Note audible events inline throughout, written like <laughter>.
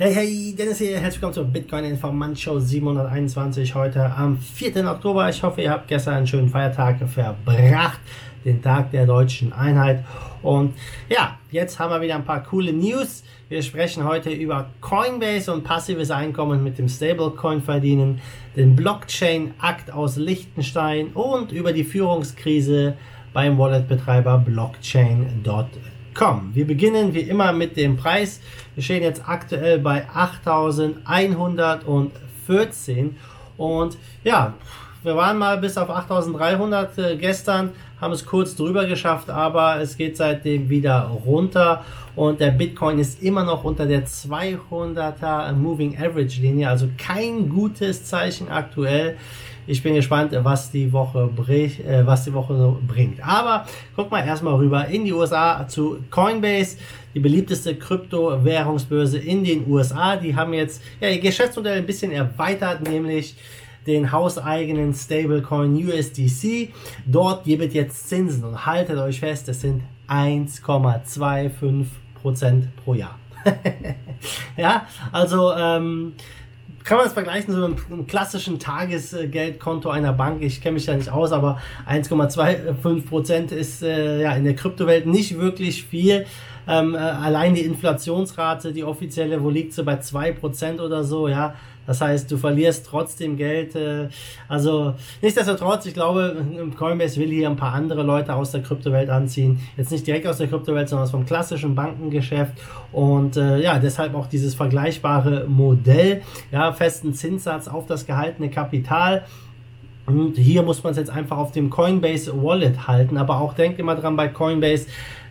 Hey, hey, Dennis hier, herzlich willkommen zur Bitcoin Informant Show 721 heute am 4. Oktober. Ich hoffe, ihr habt gestern einen schönen Feiertag verbracht, den Tag der deutschen Einheit. Und ja, jetzt haben wir wieder ein paar coole News. Wir sprechen heute über Coinbase und passives Einkommen mit dem Stablecoin verdienen, den Blockchain-Akt aus Liechtenstein und über die Führungskrise beim Wallet-Betreiber Blockchain.com kommen. Wir beginnen wie immer mit dem Preis. Wir stehen jetzt aktuell bei 8114 und ja, wir waren mal bis auf 8300 äh, gestern, haben es kurz drüber geschafft, aber es geht seitdem wieder runter und der Bitcoin ist immer noch unter der 200er Moving Average Linie, also kein gutes Zeichen aktuell. Ich bin gespannt, was die Woche, bringt, äh, was die Woche bringt. Aber guck mal erstmal rüber in die USA zu Coinbase, die beliebteste Kryptowährungsbörse in den USA. Die haben jetzt ja, ihr Geschäftsmodell ein bisschen erweitert, nämlich den hauseigenen Stablecoin USDC. Dort gibt es jetzt Zinsen und haltet euch fest, es sind 1,25% pro Jahr. <laughs> ja, also ähm, kann man es vergleichen so mit einem klassischen Tagesgeldkonto einer Bank. Ich kenne mich da nicht aus, aber 1,25 Prozent ist äh, ja in der Kryptowelt nicht wirklich viel. Ähm, äh, allein die Inflationsrate, die offizielle, wo liegt sie bei 2% oder so, ja. Das heißt, du verlierst trotzdem Geld. Äh, also nichtsdestotrotz, ich glaube, Coinbase will hier ein paar andere Leute aus der Kryptowelt anziehen. Jetzt nicht direkt aus der Kryptowelt, sondern aus vom klassischen Bankengeschäft. Und äh, ja, deshalb auch dieses vergleichbare Modell. Ja, festen Zinssatz auf das gehaltene Kapital. Und hier muss man es jetzt einfach auf dem Coinbase Wallet halten. Aber auch denkt immer dran bei Coinbase,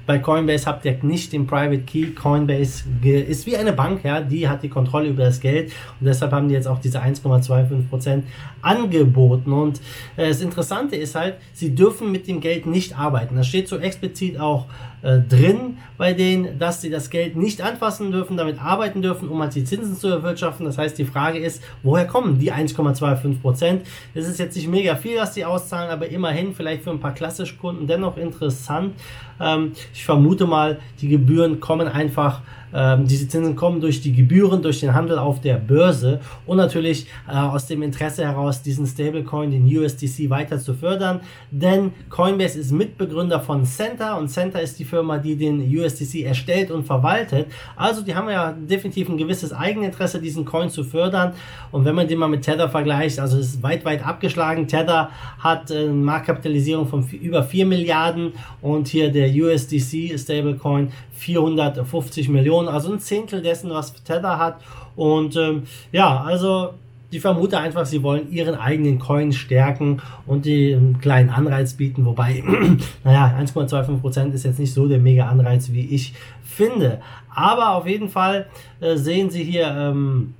bei Coinbase habt ihr nicht den Private Key. Coinbase ist wie eine Bank, ja, die hat die Kontrolle über das Geld und deshalb haben die jetzt auch diese 1,25% angeboten. Und äh, das Interessante ist halt, sie dürfen mit dem Geld nicht arbeiten. Das steht so explizit auch äh, drin bei denen, dass sie das Geld nicht anfassen dürfen, damit arbeiten dürfen, um halt die Zinsen zu erwirtschaften. Das heißt, die Frage ist, woher kommen die 1,25%? Das ist jetzt nicht mega viel, was die auszahlen, aber immerhin vielleicht für ein paar klassische Kunden dennoch interessant. Ähm, ich vermute mal, die Gebühren kommen einfach ähm, diese Zinsen kommen durch die Gebühren, durch den Handel auf der Börse und natürlich äh, aus dem Interesse heraus, diesen Stablecoin, den USDC, weiter zu fördern. Denn Coinbase ist Mitbegründer von Center und Center ist die Firma, die den USDC erstellt und verwaltet. Also die haben ja definitiv ein gewisses Eigeninteresse, diesen Coin zu fördern. Und wenn man den mal mit Tether vergleicht, also ist weit, weit abgeschlagen. Tether hat äh, eine Marktkapitalisierung von über 4 Milliarden und hier der USDC Stablecoin 450 Millionen, also ein Zehntel dessen, was Tether hat. Und ähm, ja, also die vermute einfach, sie wollen ihren eigenen Coin stärken und die einen kleinen Anreiz bieten, wobei, <clears throat> naja, 1,25% ist jetzt nicht so der mega Anreiz, wie ich finde. Aber auf jeden Fall äh, sehen Sie hier ähm,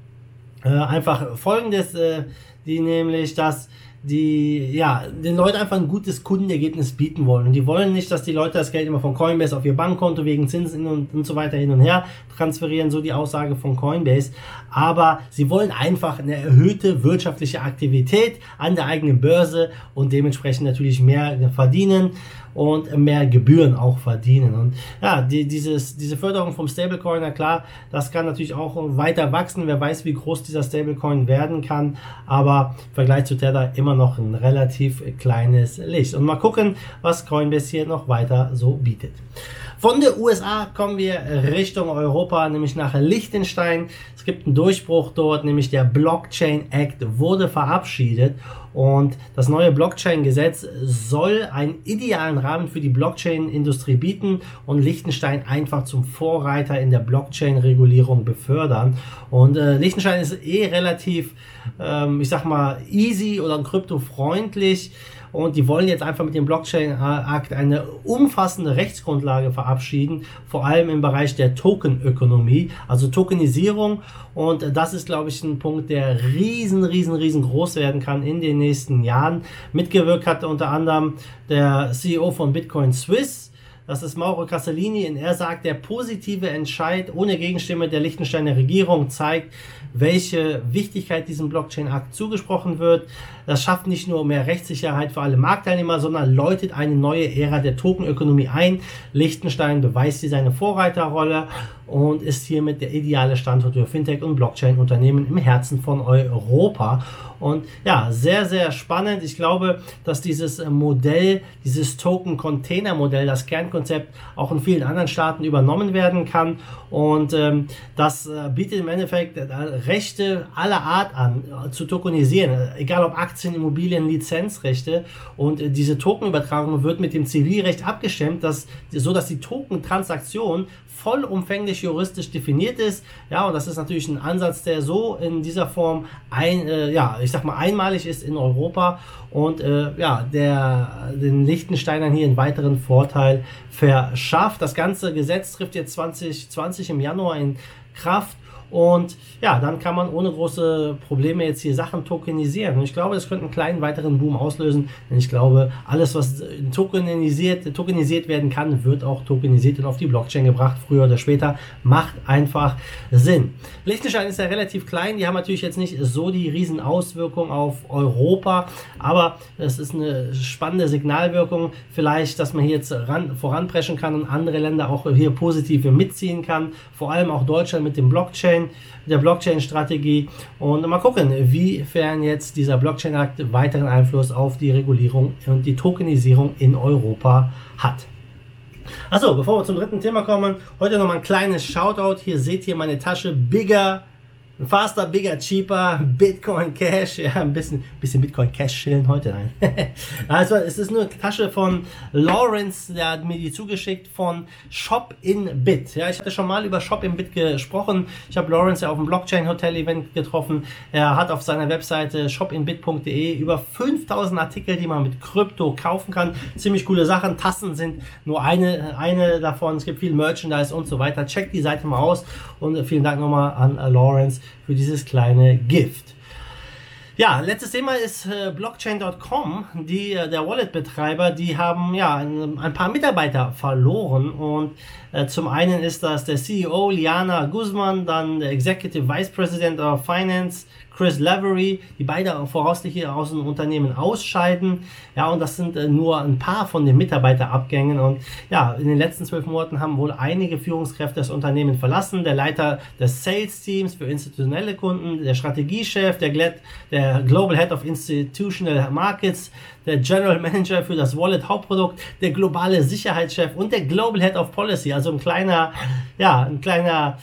äh, einfach folgendes, äh, die nämlich, dass die ja den Leuten einfach ein gutes Kundenergebnis bieten wollen. Und die wollen nicht, dass die Leute das Geld immer von Coinbase auf ihr Bankkonto wegen Zinsen und, und so weiter hin und her transferieren, so die Aussage von Coinbase. Aber sie wollen einfach eine erhöhte wirtschaftliche Aktivität an der eigenen Börse und dementsprechend natürlich mehr verdienen und mehr Gebühren auch verdienen. Und ja, die, dieses, diese Förderung vom Stablecoin, na klar, das kann natürlich auch weiter wachsen. Wer weiß, wie groß dieser Stablecoin werden kann. Aber im Vergleich zu Tether immer noch ein relativ kleines Licht. Und mal gucken, was Coinbase hier noch weiter so bietet. Von der USA kommen wir Richtung Europa, nämlich nach Liechtenstein. Es gibt einen Durchbruch dort, nämlich der Blockchain Act wurde verabschiedet und das neue Blockchain-Gesetz soll einen idealen Rahmen für die Blockchain-Industrie bieten und Liechtenstein einfach zum Vorreiter in der Blockchain-Regulierung befördern. Und äh, Liechtenstein ist eh relativ, ähm, ich sag mal, easy oder kryptofreundlich und die wollen jetzt einfach mit dem Blockchain-Akt eine umfassende Rechtsgrundlage verabschieden, vor allem im Bereich der Tokenökonomie, also Tokenisierung. Und das ist, glaube ich, ein Punkt, der riesen, riesen, riesengroß werden kann in den nächsten Jahren. Mitgewirkt hat unter anderem der CEO von Bitcoin Swiss, Das ist Mauro Castellini und er sagt, der positive Entscheid ohne Gegenstimme der Liechtensteiner Regierung zeigt, welche Wichtigkeit diesem Blockchain-Akt zugesprochen wird. Das schafft nicht nur mehr Rechtssicherheit für alle Marktteilnehmer, sondern läutet eine neue Ära der Tokenökonomie ein. Liechtenstein beweist hier seine Vorreiterrolle und ist hiermit der ideale Standort für Fintech- und Blockchain-Unternehmen im Herzen von Europa. Und ja, sehr, sehr spannend. Ich glaube, dass dieses Modell, dieses Token-Container-Modell, das Kernkonzept auch in vielen anderen Staaten übernommen werden kann. Und ähm, das äh, bietet im Endeffekt äh, Rechte aller Art an, äh, zu tokenisieren. Egal ob Aktien, Immobilien, Lizenzrechte. Und äh, diese Tokenübertragung wird mit dem Zivilrecht abgestimmt, dass, so dass die Token-Transaktion vollumfänglich juristisch definiert ist. Ja, und das ist natürlich ein Ansatz, der so in dieser Form ein, äh, ja, ich sag mal, einmalig ist in Europa und äh, ja, der den Liechtensteinern hier einen weiteren Vorteil verschafft. Das ganze Gesetz trifft jetzt 2020 im Januar in Kraft und ja, dann kann man ohne große Probleme jetzt hier Sachen tokenisieren. Und ich glaube, das könnte einen kleinen weiteren Boom auslösen. Denn ich glaube, alles, was tokenisiert, tokenisiert werden kann, wird auch tokenisiert und auf die Blockchain gebracht, früher oder später. Macht einfach Sinn. Liechtenstein ist ja relativ klein. Die haben natürlich jetzt nicht so die riesen Auswirkungen auf Europa. Aber es ist eine spannende Signalwirkung. Vielleicht, dass man hier jetzt ran, voranpreschen kann und andere Länder auch hier positiv mitziehen kann. Vor allem auch Deutschland mit dem Blockchain. Blockchain, der Blockchain-Strategie und mal gucken, wiefern jetzt dieser Blockchain-Akt weiteren Einfluss auf die Regulierung und die Tokenisierung in Europa hat. Achso, bevor wir zum dritten Thema kommen, heute noch mal ein kleines Shoutout. Hier seht ihr meine Tasche Bigger Faster, bigger, cheaper, <laughs> Bitcoin Cash. Ja, ein bisschen, bisschen Bitcoin Cash chillen heute. Nein. <laughs> also, es ist eine Tasche von Lawrence, der hat mir die zugeschickt von Shop in Bit. Ja, ich hatte schon mal über Shop in Bit gesprochen. Ich habe Lawrence ja auf dem Blockchain Hotel Event getroffen. Er hat auf seiner Webseite shopinbit.de über 5000 Artikel, die man mit Krypto kaufen kann. Ziemlich coole Sachen. Tassen sind nur eine, eine davon. Es gibt viel Merchandise und so weiter. Checkt die Seite mal aus und vielen Dank nochmal an Lawrence für dieses kleine Gift. Ja, letztes Thema ist äh, Blockchain.com. Die, äh, der Wallet-Betreiber, die haben ja ein, ein, paar Mitarbeiter verloren. Und zum einen ist das der CEO Liana Guzman, dann der Executive Vice President of Finance Chris Lavery, die beide voraussichtlich aus dem Unternehmen ausscheiden. Ja, und das sind äh, nur ein paar von den Mitarbeiterabgängen. Und ja, in den letzten zwölf Monaten haben wohl einige Führungskräfte das Unternehmen verlassen. Der Leiter des Sales Teams für institutionelle Kunden, der Strategiechef, der, der Global Head of Institutional Markets, der General Manager für das Wallet Hauptprodukt, der globale Sicherheitschef und der Global Head of Policy. Also ein kleiner, ja, ein kleiner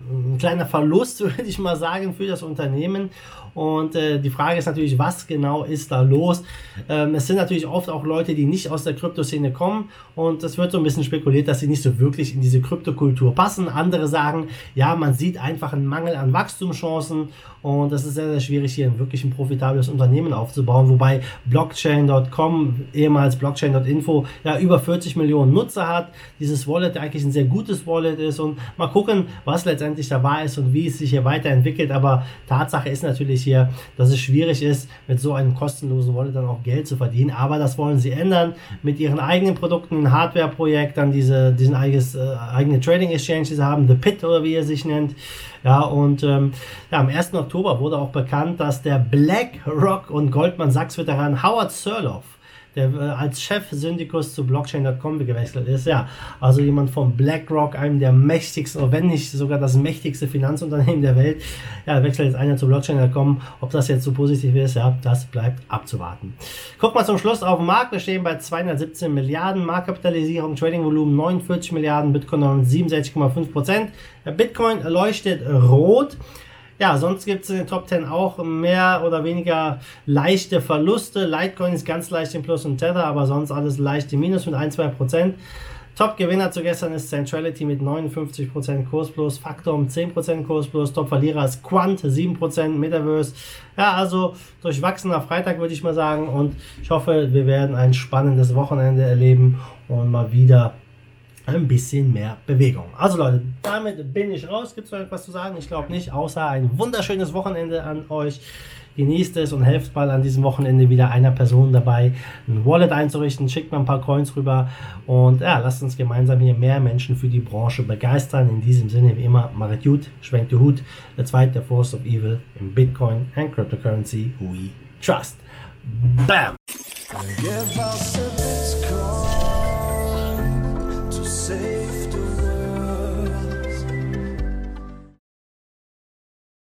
ein kleiner Verlust, <laughs> würde ich mal sagen, für das Unternehmen. Und äh, die Frage ist natürlich, was genau ist da los? Ähm, es sind natürlich oft auch Leute, die nicht aus der Kryptoszene kommen und es wird so ein bisschen spekuliert, dass sie nicht so wirklich in diese Kryptokultur passen. Andere sagen, ja, man sieht einfach einen Mangel an Wachstumschancen und das ist sehr, sehr schwierig, hier ein wirklich ein profitables Unternehmen aufzubauen, wobei Blockchain.com, ehemals Blockchain.info, ja über 40 Millionen Nutzer hat. Dieses Wallet eigentlich ein sehr gutes Wallet ist und mal gucken, was letztendlich da wahr ist und wie es sich hier weiterentwickelt. Aber Tatsache ist natürlich hier, dass es schwierig ist, mit so einem kostenlosen Wallet dann auch Geld zu verdienen. Aber das wollen sie ändern mit ihren eigenen Produkten, ein Hardware-Projekt, dann diese, diesen eigenes, äh, eigene Trading Exchange, die sie haben, The Pit oder wie er sich nennt. Ja, und ähm, ja, am 1. Oktober wurde auch bekannt, dass der BlackRock und Goldman Sachs Veteran Howard Sirloff der äh, als Chef-Syndikus zu Blockchain.com gewechselt ist. Ja, also jemand von BlackRock, einem der mächtigsten, wenn nicht sogar das mächtigste Finanzunternehmen der Welt, ja, wechselt jetzt einer zu Blockchain.com. Ob das jetzt so positiv ist, ja, das bleibt abzuwarten. Guck mal zum Schluss auf den Markt. Wir stehen bei 217 Milliarden Marktkapitalisierung, Trading-Volumen 49 Milliarden, Bitcoin 67,5 Prozent. Bitcoin leuchtet rot. Ja, sonst gibt es in den Top 10 auch mehr oder weniger leichte Verluste. Litecoin ist ganz leicht im Plus und Tether, aber sonst alles leicht im Minus mit 1-2%. Top-Gewinner zu gestern ist Centrality mit 59% Kurs plus, Factor 10% Kurs plus, Top-Verlierer ist Quant 7% Metaverse. Ja, also durchwachsener Freitag würde ich mal sagen und ich hoffe, wir werden ein spannendes Wochenende erleben und mal wieder ein bisschen mehr Bewegung. Also Leute, damit bin ich raus. Gibt es noch etwas zu sagen? Ich glaube nicht, außer ein wunderschönes Wochenende an euch. Genießt es und helft mal an diesem Wochenende wieder einer Person dabei, ein Wallet einzurichten. Schickt mal ein paar Coins rüber und ja, lasst uns gemeinsam hier mehr Menschen für die Branche begeistern. In diesem Sinne, wie immer, macht gut, schwenkt die Hut. Der zweite Force of Evil im Bitcoin and Cryptocurrency we trust. Bam! Say